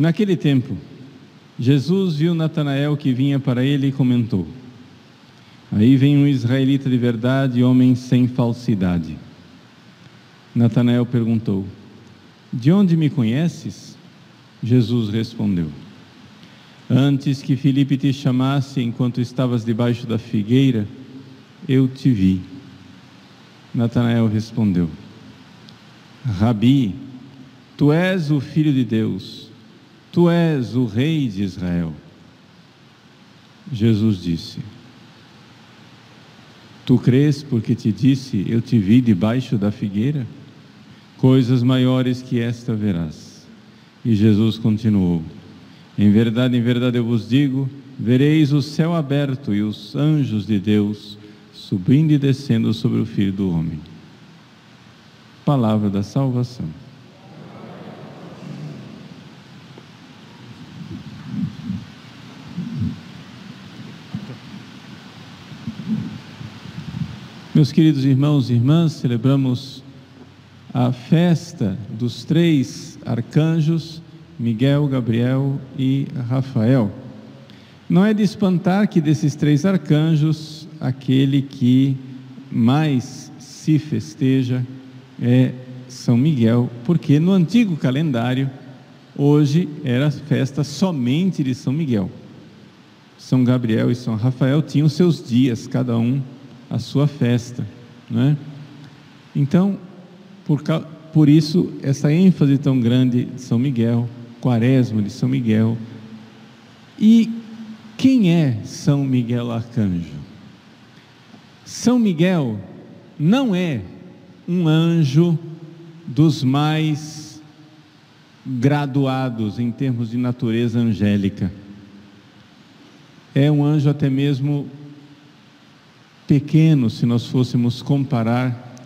Naquele tempo, Jesus viu Natanael que vinha para ele e comentou: Aí vem um israelita de verdade, homem sem falsidade. Natanael perguntou: De onde me conheces? Jesus respondeu: Antes que Filipe te chamasse enquanto estavas debaixo da figueira, eu te vi. Natanael respondeu: Rabi, tu és o filho de Deus, tu és o rei de Israel. Jesus disse: Tu crês porque te disse, eu te vi debaixo da figueira? Coisas maiores que esta verás. E Jesus continuou: em verdade, em verdade eu vos digo: vereis o céu aberto e os anjos de Deus subindo e descendo sobre o Filho do Homem. Palavra da salvação. Meus queridos irmãos e irmãs, celebramos a festa dos três arcanjos Miguel, Gabriel e Rafael. Não é de espantar que desses três arcanjos, aquele que mais se festeja é São Miguel, porque no antigo calendário, hoje era festa somente de São Miguel. São Gabriel e São Rafael tinham seus dias, cada um a sua festa, né? Então, por, por isso, essa ênfase tão grande de São Miguel, Quaresma de São Miguel. E quem é São Miguel Arcanjo? São Miguel não é um anjo dos mais graduados em termos de natureza angélica. É um anjo até mesmo pequeno, se nós fôssemos comparar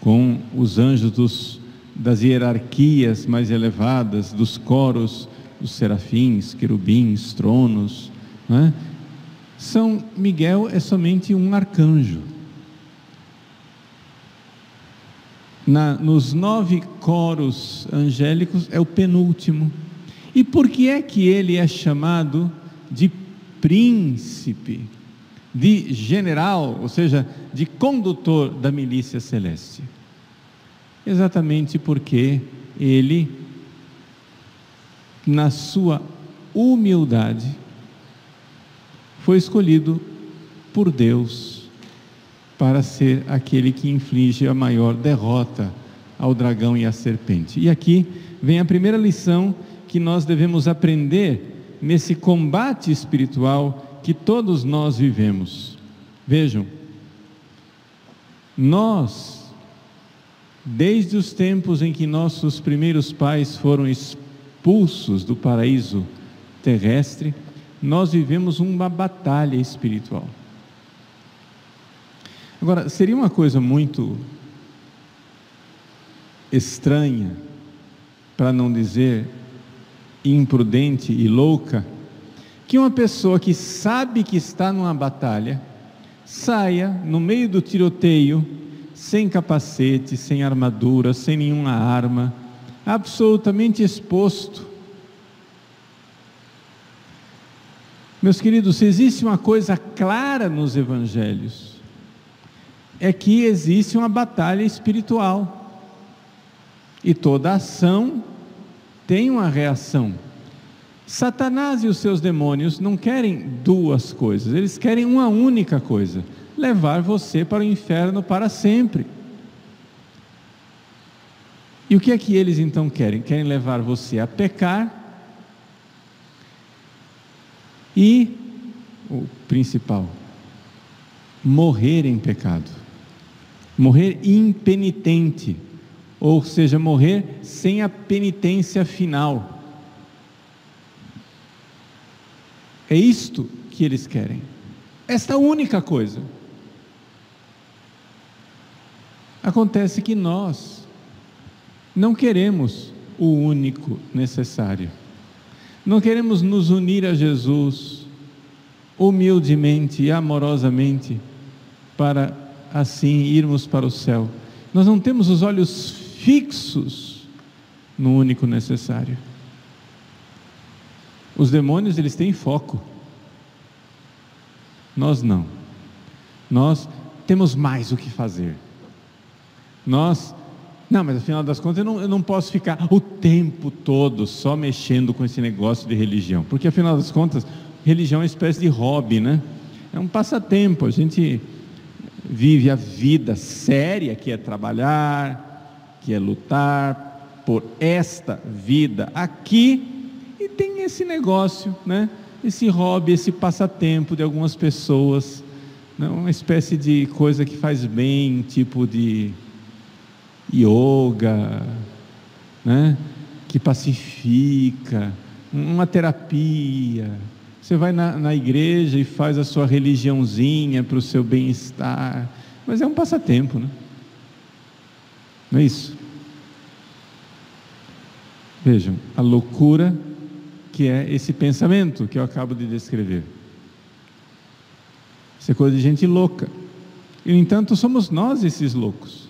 com os anjos dos das hierarquias mais elevadas, dos coros, dos serafins, querubins, tronos. Né? São Miguel é somente um arcanjo. Na, nos nove coros angélicos é o penúltimo. E por que é que ele é chamado de príncipe, de general, ou seja, de condutor da milícia celeste? exatamente porque ele, na sua humildade, foi escolhido por Deus para ser aquele que inflige a maior derrota ao dragão e à serpente. E aqui vem a primeira lição que nós devemos aprender nesse combate espiritual que todos nós vivemos. Vejam, nós Desde os tempos em que nossos primeiros pais foram expulsos do paraíso terrestre, nós vivemos uma batalha espiritual. Agora, seria uma coisa muito estranha, para não dizer imprudente e louca, que uma pessoa que sabe que está numa batalha saia no meio do tiroteio sem capacete, sem armadura, sem nenhuma arma, absolutamente exposto. Meus queridos, se existe uma coisa clara nos evangelhos, é que existe uma batalha espiritual. E toda ação tem uma reação. Satanás e os seus demônios não querem duas coisas, eles querem uma única coisa levar você para o inferno para sempre. E o que é que eles então querem? Querem levar você a pecar e, o principal, morrer em pecado, morrer impenitente, ou seja, morrer sem a penitência final. É isto que eles querem. Esta única coisa. Acontece que nós não queremos o único necessário. Não queremos nos unir a Jesus humildemente e amorosamente para assim irmos para o céu. Nós não temos os olhos fixos no único necessário. Os demônios eles têm foco. Nós não. Nós temos mais o que fazer. Nós, não, mas afinal das contas eu não, eu não posso ficar o tempo todo só mexendo com esse negócio de religião, porque afinal das contas, religião é uma espécie de hobby, né? É um passatempo, a gente vive a vida séria que é trabalhar, que é lutar por esta vida aqui e tem esse negócio, né? Esse hobby, esse passatempo de algumas pessoas, né? uma espécie de coisa que faz bem, tipo de yoga, né? Que pacifica, uma terapia. Você vai na, na igreja e faz a sua religiãozinha para o seu bem-estar, mas é um passatempo, né? Não é isso? Vejam, a loucura que é esse pensamento que eu acabo de descrever. Isso é coisa de gente louca. E, no entanto, somos nós esses loucos.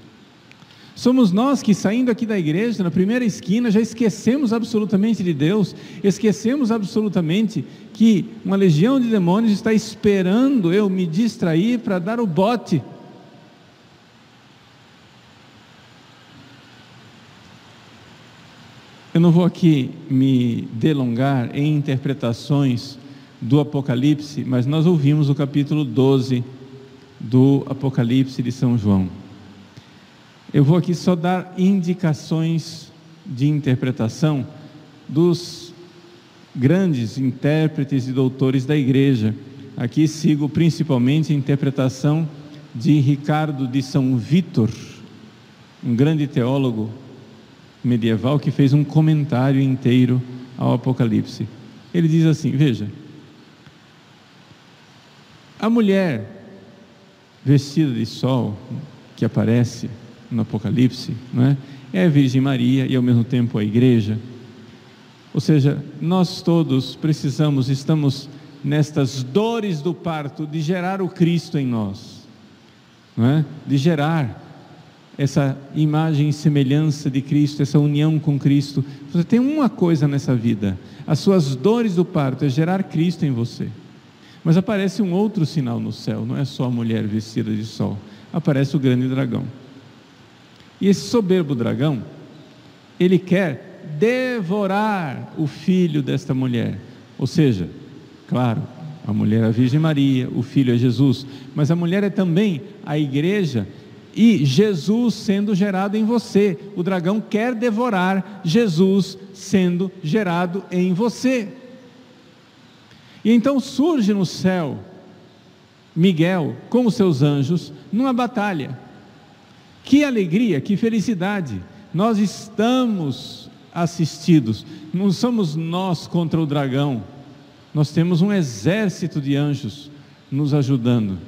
Somos nós que, saindo aqui da igreja, na primeira esquina, já esquecemos absolutamente de Deus, esquecemos absolutamente que uma legião de demônios está esperando eu me distrair para dar o bote Eu não vou aqui me delongar em interpretações do Apocalipse, mas nós ouvimos o capítulo 12 do Apocalipse de São João. Eu vou aqui só dar indicações de interpretação dos grandes intérpretes e doutores da igreja. Aqui sigo principalmente a interpretação de Ricardo de São Vítor, um grande teólogo medieval que fez um comentário inteiro ao Apocalipse. Ele diz assim: Veja, a mulher vestida de sol que aparece no Apocalipse, não é? é a Virgem Maria e ao mesmo tempo a igreja. Ou seja, nós todos precisamos, estamos nestas dores do parto de gerar o Cristo em nós, não é? De gerar essa imagem e semelhança de Cristo, essa união com Cristo. Você tem uma coisa nessa vida: as suas dores do parto é gerar Cristo em você. Mas aparece um outro sinal no céu, não é só a mulher vestida de sol, aparece o grande dragão. E esse soberbo dragão, ele quer devorar o filho desta mulher. Ou seja, claro, a mulher é a Virgem Maria, o filho é Jesus, mas a mulher é também a igreja e Jesus sendo gerado em você. O dragão quer devorar Jesus sendo gerado em você. E então surge no céu Miguel com os seus anjos numa batalha. Que alegria, que felicidade! Nós estamos assistidos, não somos nós contra o dragão, nós temos um exército de anjos nos ajudando,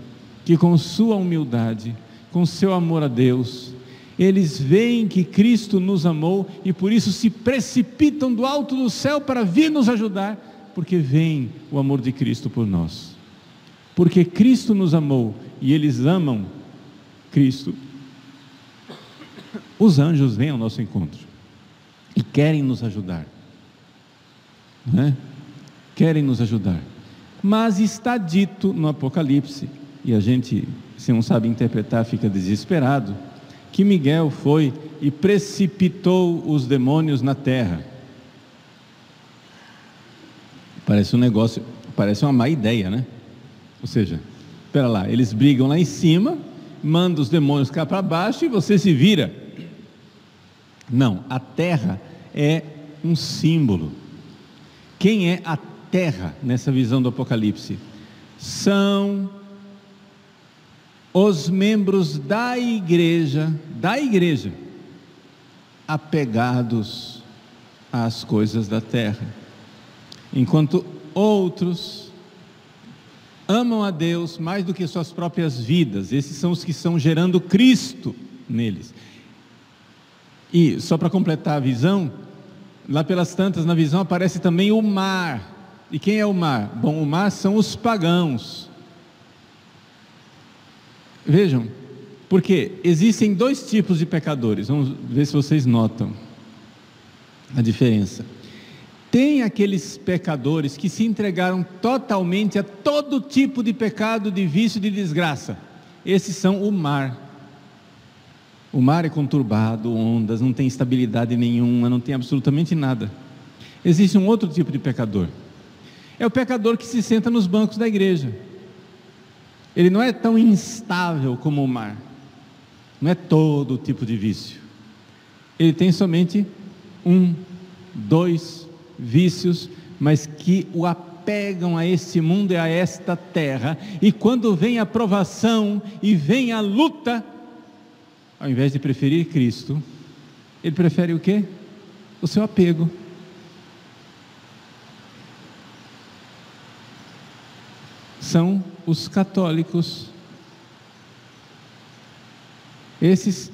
que com sua humildade, com seu amor a Deus, eles veem que Cristo nos amou e por isso se precipitam do alto do céu para vir nos ajudar, porque veem o amor de Cristo por nós. Porque Cristo nos amou e eles amam Cristo. Os anjos vêm ao nosso encontro e querem nos ajudar. Né? Querem nos ajudar. Mas está dito no Apocalipse, e a gente se não sabe interpretar, fica desesperado, que Miguel foi e precipitou os demônios na terra. Parece um negócio, parece uma má ideia, né? Ou seja, espera lá, eles brigam lá em cima, manda os demônios cá para baixo e você se vira. Não, a terra é um símbolo. Quem é a terra nessa visão do Apocalipse? São os membros da igreja, da igreja, apegados às coisas da terra, enquanto outros amam a Deus mais do que suas próprias vidas. Esses são os que estão gerando Cristo neles. E só para completar a visão, lá pelas tantas na visão aparece também o mar. E quem é o mar? Bom, o mar são os pagãos. Vejam, porque existem dois tipos de pecadores. Vamos ver se vocês notam a diferença. Tem aqueles pecadores que se entregaram totalmente a todo tipo de pecado, de vício, de desgraça. Esses são o mar. O mar é conturbado, ondas, não tem estabilidade nenhuma, não tem absolutamente nada. Existe um outro tipo de pecador. É o pecador que se senta nos bancos da igreja. Ele não é tão instável como o mar. Não é todo tipo de vício. Ele tem somente um, dois vícios, mas que o apegam a este mundo e a esta terra. E quando vem a provação e vem a luta, ao invés de preferir Cristo, ele prefere o quê? O seu apego. São os católicos. Esses,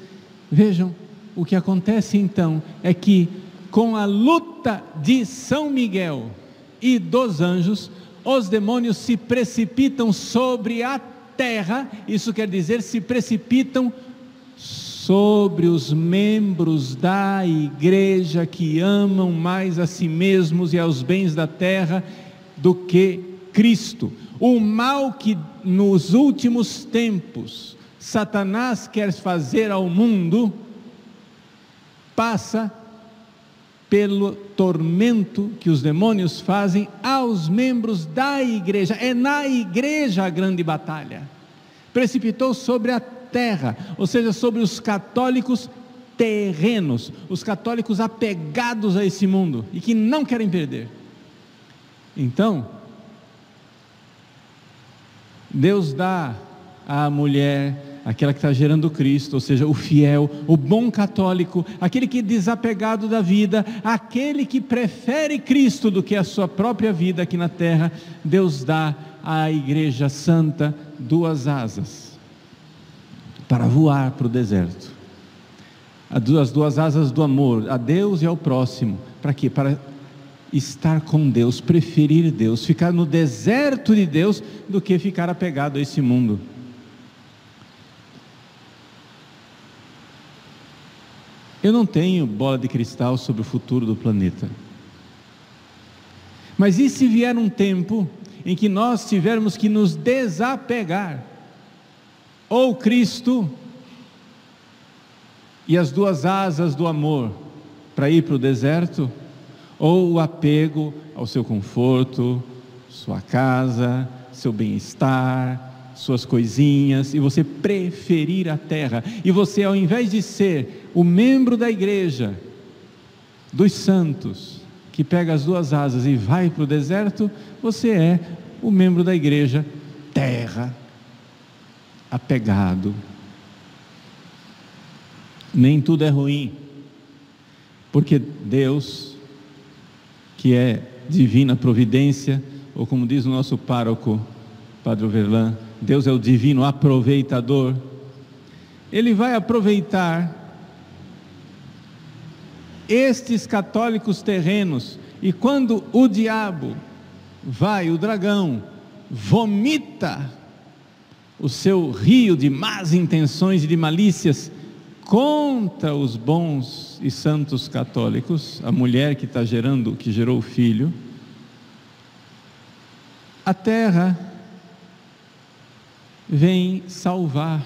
vejam, o que acontece então é que com a luta de São Miguel e dos anjos, os demônios se precipitam sobre a terra, isso quer dizer, se precipitam sobre os membros da igreja que amam mais a si mesmos e aos bens da terra do que Cristo. O mal que nos últimos tempos Satanás quer fazer ao mundo passa pelo tormento que os demônios fazem aos membros da igreja. É na igreja a grande batalha. Precipitou sobre a terra, ou seja, sobre os católicos terrenos, os católicos apegados a esse mundo e que não querem perder. Então, Deus dá à mulher aquela que está gerando Cristo, ou seja, o fiel, o bom católico, aquele que é desapegado da vida, aquele que prefere Cristo do que a sua própria vida aqui na terra, Deus dá à Igreja Santa duas asas para voar para o deserto. As duas asas do amor, a Deus e ao próximo. Para quê? Para estar com Deus, preferir Deus, ficar no deserto de Deus do que ficar apegado a esse mundo. Eu não tenho bola de cristal sobre o futuro do planeta. Mas e se vier um tempo em que nós tivermos que nos desapegar? Ou Cristo e as duas asas do amor para ir para o deserto, ou o apego ao seu conforto, sua casa, seu bem-estar, suas coisinhas e você preferir a terra. E você, ao invés de ser o membro da igreja, dos santos, que pega as duas asas e vai para o deserto, você é o membro da igreja terra, apegado. Nem tudo é ruim, porque Deus, que é divina providência, ou como diz o nosso pároco, Padre Overlan, Deus é o divino aproveitador. Ele vai aproveitar estes católicos terrenos, e quando o diabo vai, o dragão, vomita o seu rio de más intenções e de malícias contra os bons e santos católicos, a mulher que está gerando, que gerou o filho, a terra vem salvar.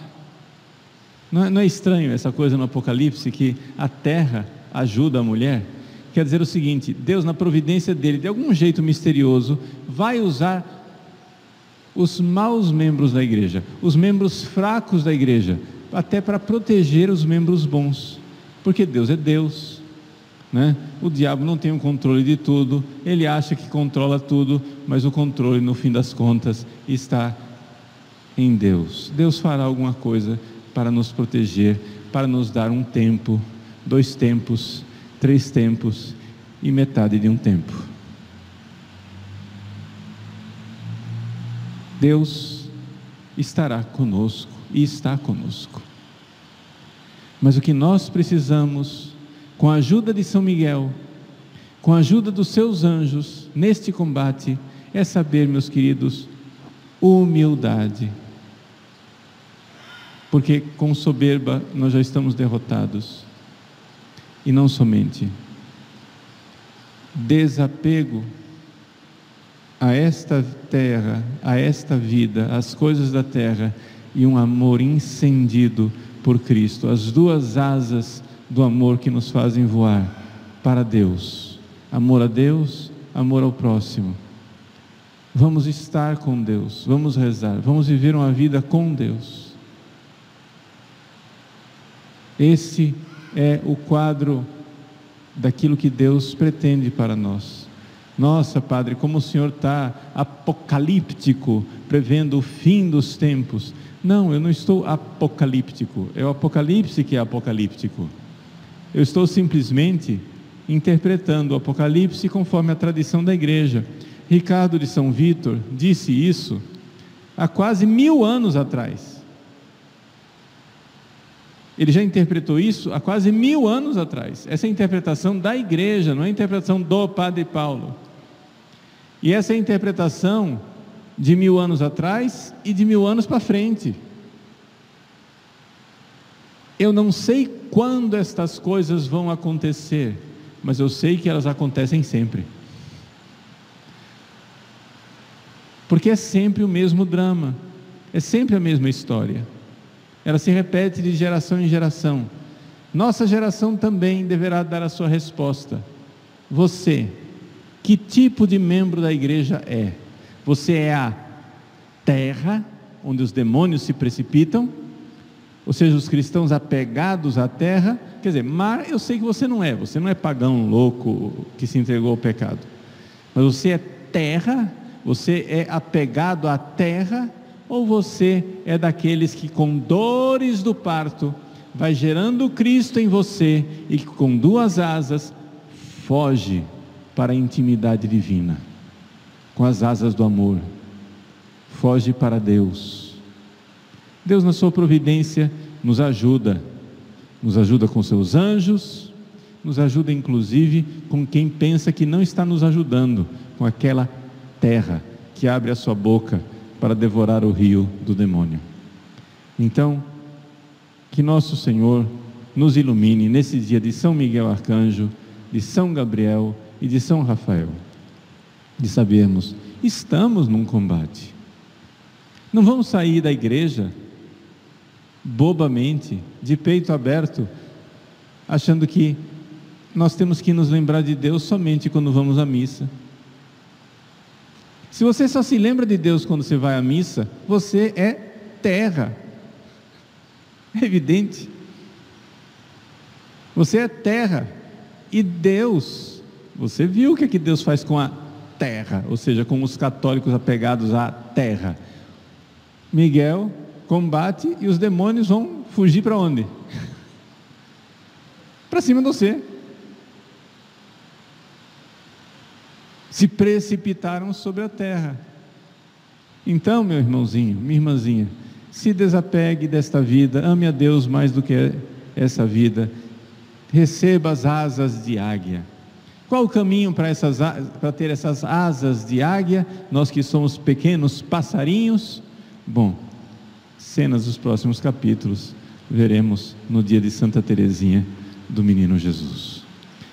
Não é, não é, estranho essa coisa no Apocalipse que a terra ajuda a mulher? Quer dizer o seguinte: Deus, na providência dele, de algum jeito misterioso, vai usar os maus membros da igreja, os membros fracos da igreja, até para proteger os membros bons, porque Deus é Deus. Né? O diabo não tem o controle de tudo, ele acha que controla tudo, mas o controle, no fim das contas, está em Deus. Deus fará alguma coisa para nos proteger, para nos dar um tempo, dois tempos, três tempos e metade de um tempo. Deus estará conosco e está conosco. Mas o que nós precisamos, com a ajuda de São Miguel, com a ajuda dos seus anjos neste combate, é saber, meus queridos, humildade. Porque com soberba nós já estamos derrotados. E não somente. Desapego a esta terra, a esta vida, às coisas da terra e um amor incendido por Cristo, as duas asas do amor que nos fazem voar para Deus. Amor a Deus, amor ao próximo. Vamos estar com Deus, vamos rezar, vamos viver uma vida com Deus. Esse é o quadro daquilo que Deus pretende para nós. Nossa, Padre, como o Senhor está apocalíptico, prevendo o fim dos tempos. Não, eu não estou apocalíptico, é o Apocalipse que é apocalíptico. Eu estou simplesmente interpretando o Apocalipse conforme a tradição da igreja. Ricardo de São Vítor disse isso há quase mil anos atrás. Ele já interpretou isso há quase mil anos atrás. Essa é a interpretação da igreja, não é a interpretação do Padre Paulo. E essa é a interpretação de mil anos atrás e de mil anos para frente. Eu não sei quando estas coisas vão acontecer, mas eu sei que elas acontecem sempre. Porque é sempre o mesmo drama, é sempre a mesma história. Ela se repete de geração em geração. Nossa geração também deverá dar a sua resposta. Você, que tipo de membro da igreja é? Você é a terra onde os demônios se precipitam, ou seja, os cristãos apegados à terra. Quer dizer, mar eu sei que você não é, você não é pagão louco que se entregou ao pecado, mas você é terra, você é apegado à terra, ou você é daqueles que com dores do parto vai gerando Cristo em você e que com duas asas foge para a intimidade divina com as asas do amor. Foge para Deus. Deus, na sua providência, nos ajuda. Nos ajuda com seus anjos, nos ajuda inclusive com quem pensa que não está nos ajudando, com aquela terra que abre a sua boca para devorar o rio do demônio. Então, que nosso Senhor nos ilumine nesse dia de São Miguel Arcanjo, de São Gabriel e de São Rafael de sabermos, estamos num combate. Não vamos sair da igreja bobamente, de peito aberto, achando que nós temos que nos lembrar de Deus somente quando vamos à missa. Se você só se lembra de Deus quando você vai à missa, você é terra. É evidente. Você é terra. E Deus, você viu o que, é que Deus faz com a terra, ou seja, com os católicos apegados à terra. Miguel combate e os demônios vão fugir para onde? para cima de você. Se precipitaram sobre a terra. Então, meu irmãozinho, minha irmãzinha, se desapegue desta vida, ame a Deus mais do que essa vida, receba as asas de águia. Qual o caminho para, essas, para ter essas asas de águia? Nós que somos pequenos passarinhos. Bom, cenas dos próximos capítulos veremos no dia de Santa Teresinha do Menino Jesus.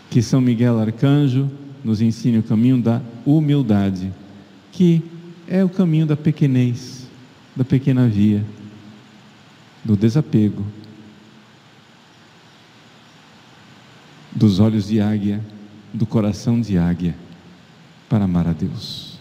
Que São Miguel Arcanjo nos ensine o caminho da humildade, que é o caminho da pequenez, da pequena via, do desapego, dos olhos de águia do coração de águia para amar a Deus.